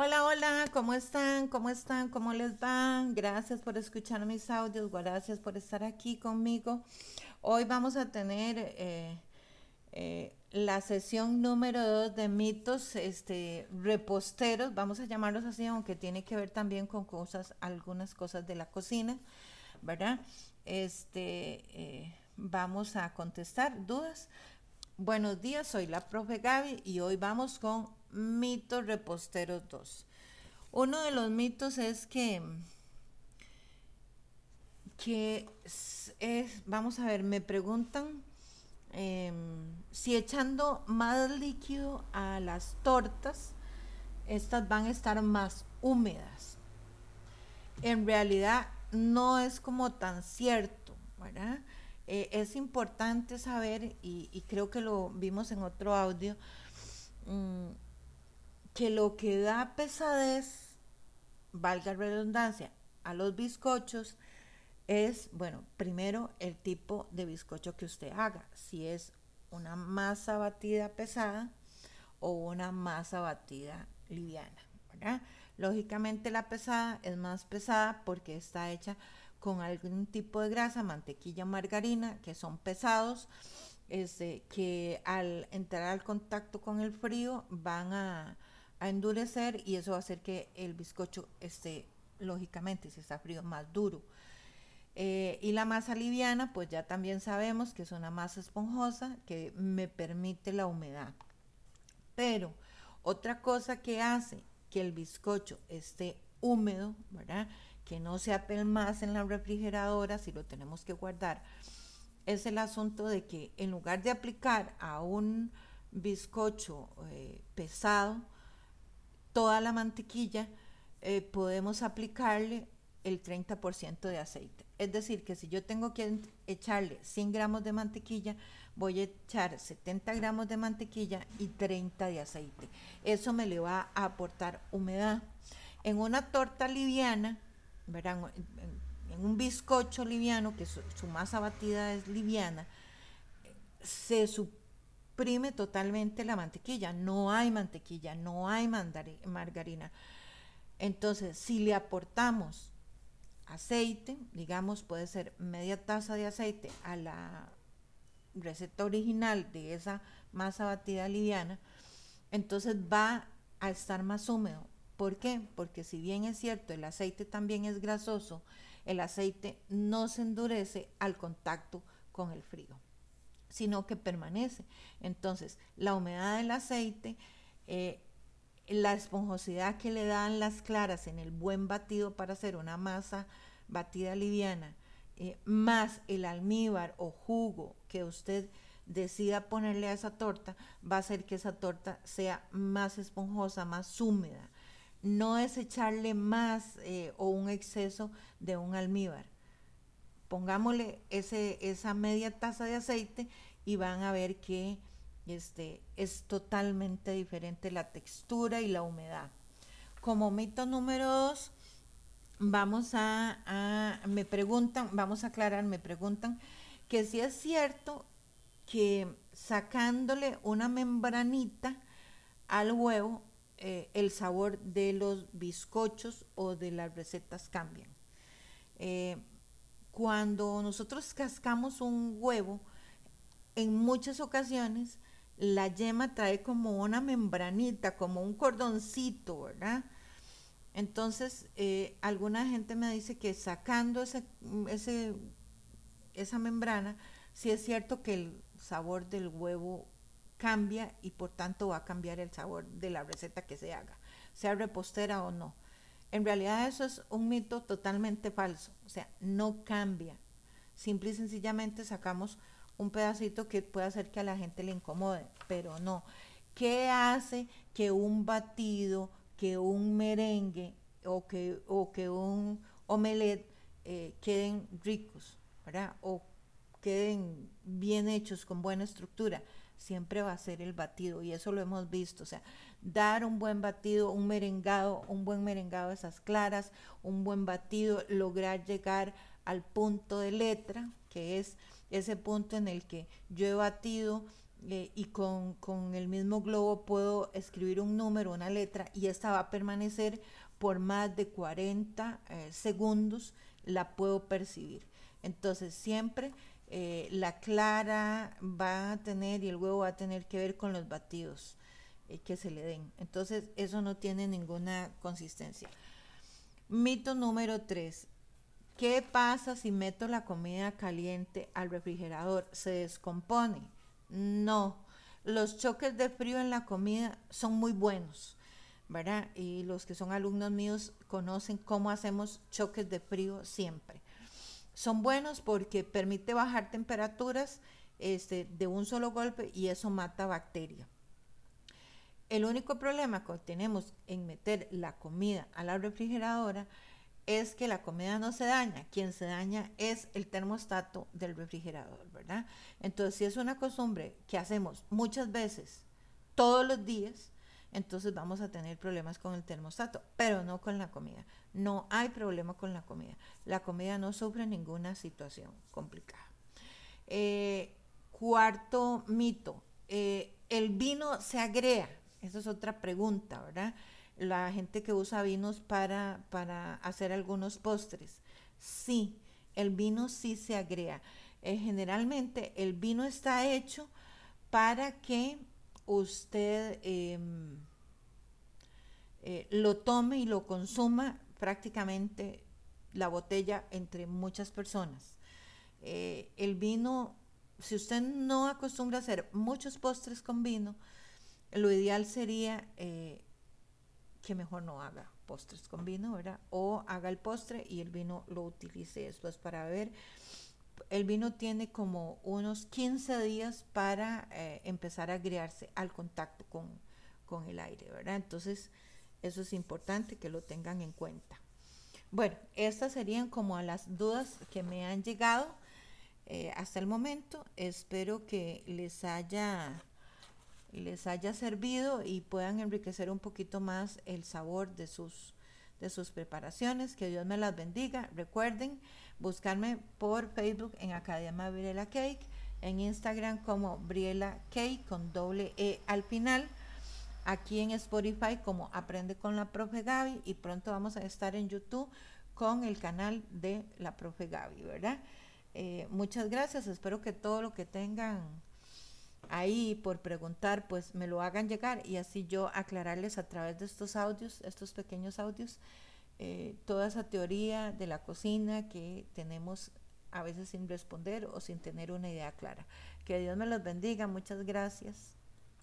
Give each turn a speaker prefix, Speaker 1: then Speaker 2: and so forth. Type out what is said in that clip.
Speaker 1: Hola, hola, ¿cómo están? ¿Cómo están? ¿Cómo les va? Gracias por escuchar mis audios, gracias por estar aquí conmigo. Hoy vamos a tener eh, eh, la sesión número 2 de mitos este, reposteros, vamos a llamarlos así, aunque tiene que ver también con cosas, algunas cosas de la cocina, ¿verdad? Este, eh, vamos a contestar dudas. Buenos días, soy la profe Gaby y hoy vamos con mitos reposteros 2. Uno de los mitos es que, que es, vamos a ver, me preguntan em, si echando más líquido a las tortas, estas van a estar más húmedas. En realidad no es como tan cierto, ¿verdad? Eh, es importante saber, y, creo que lo vimos en otro audio, mm, que lo que da pesadez, valga redundancia, a los bizcochos es, bueno, primero el tipo de bizcocho que usted haga, si es una masa batida pesada o una masa batida liviana. Lógicamente la pesada es más pesada porque está hecha con algún tipo de grasa, mantequilla, margarina, que son pesados, este, que al entrar al contacto con el frío van a, a endurecer y eso va a hacer que el bizcocho esté, lógicamente, si está frío, más duro. Eh, y la masa liviana, pues ya también sabemos que es una masa esponjosa que me permite la humedad. Pero otra cosa que hace que el bizcocho esté húmedo, ¿verdad? Que no se más en la refrigeradora si lo tenemos que guardar, es el asunto de que en lugar de aplicar a un bizcocho eh, pesado, toda la mantequilla, eh, podemos aplicarle el 30% de aceite. Es decir, que si yo tengo que echarle 100 gramos de mantequilla, voy a echar 70 gramos de mantequilla y 30 de aceite. Eso me le va a aportar humedad. En una torta liviana, verán, en un bizcocho liviano, que su, su masa batida es liviana, se supone exprime totalmente la mantequilla. No hay mantequilla, no hay margarina. Entonces, si le aportamos aceite, digamos, puede ser media taza de aceite a la receta original de esa masa batida liviana, entonces va a estar más húmedo. ¿Por qué? Porque si bien es cierto, el aceite también es grasoso, el aceite no se endurece al contacto con el frío sino que permanece. Entonces, la humedad del aceite, eh, la esponjosidad que le dan las claras en el buen batido para hacer una masa batida liviana, eh, más el almíbar o jugo que usted decida ponerle a esa torta, va a hacer que esa torta sea más esponjosa, más húmeda. No es echarle más eh, o un exceso de un almíbar pongámosle ese, esa media taza de aceite y van a ver que este, es totalmente diferente la textura y la humedad. Como mito número dos, vamos a, me preguntan, vamos a aclarar, me preguntan que si es cierto que sacándole una membranita al huevo, eh, el sabor de los bizcochos o de las recetas cambian. Eh, cuando nosotros cascamos un huevo, en muchas ocasiones la yema trae como una membranita, como un cordoncito, ¿verdad? Entonces, eh, alguna gente me dice que sacando ese, ese, esa membrana, sí es cierto que el sabor del huevo cambia y por tanto va a cambiar el sabor de la receta que se haga, sea repostera o no. En realidad eso es un mito totalmente falso, o sea, no cambia. Simple y sencillamente sacamos un pedacito que puede hacer que a la gente le incomode, pero no. ¿Qué hace que un batido, que un merengue o que, o que un omelette eh, queden ricos. O queden bien hechos, con buena estructura? Siempre va a ser el batido y eso lo hemos visto, o sea, dar un buen batido, un merengado, un buen merengado de esas claras, un buen batido, lograr llegar al punto de letra, que es ese punto en el que yo he batido eh, y con, el mismo globo puedo escribir un número, una letra y esta va a permanecer por más de 40 eh, segundos, la puedo percibir. Entonces siempre eh, la clara va a tener y el huevo va a tener que ver con los batidos que se le den. Entonces eso no tiene ninguna consistencia. Mito número 3. ¿Qué pasa si meto la comida caliente al refrigerador? Se descompone. No, los choques de frío en la comida son muy buenos, ¿verdad? Y los que son alumnos míos conocen cómo hacemos choques de frío siempre. Son buenos porque permite bajar temperaturas este, de un solo golpe y eso mata bacterias. El único problema que tenemos en meter la comida a la refrigeradora es que la comida no se daña, quien se daña es el termostato del refrigerador, ¿verdad? Entonces, si es una costumbre que hacemos muchas veces, todos los días, entonces vamos a tener problemas con el termostato, pero no con la comida. No hay problema con la comida. La comida no sufre ninguna situación complicada. Eh, cuarto mito, eh, el vino se agrega. Esa es otra pregunta, ¿verdad? la gente que usa vinos para, para hacer algunos postres. Sí, el vino sí se agrega. Eh, generalmente el vino está hecho para que usted em, eh, lo tome y lo consuma prácticamente la botella entre muchas personas. Eh, el vino, si usted no acostumbra a hacer muchos postres con vino, lo ideal sería que mejor no haga postres con vino, ¿verdad? O haga el postre y el vino lo utilice después para ver. El vino tiene como unos 15 días para eh, empezar a agriarse al contacto con, el aire, ¿verdad? Entonces, eso es importante que lo tengan en cuenta. Bueno, estas serían como las dudas que me han llegado eh, hasta el momento. Espero que les haya les haya servido y puedan enriquecer un poquito más el sabor de sus, de sus preparaciones. Que Dios me las bendiga. Recuerden buscarme por Facebook en Academia Briela Cake, en Instagram como Briela Cake con doble E al final. Aquí en Spotify como Aprende con la Profe Gaby y pronto vamos a estar en YouTube con el canal de la Profe Gaby, ¿verdad? Eh, muchas gracias, espero que todo lo que tengan ahí por preguntar, pues me lo hagan llegar y así yo aclararles a través de estos audios, estos pequeños audios, eh, toda esa teoría de la cocina que tenemos a veces sin responder o sin tener una idea clara. Que Dios me los bendiga, muchas gracias.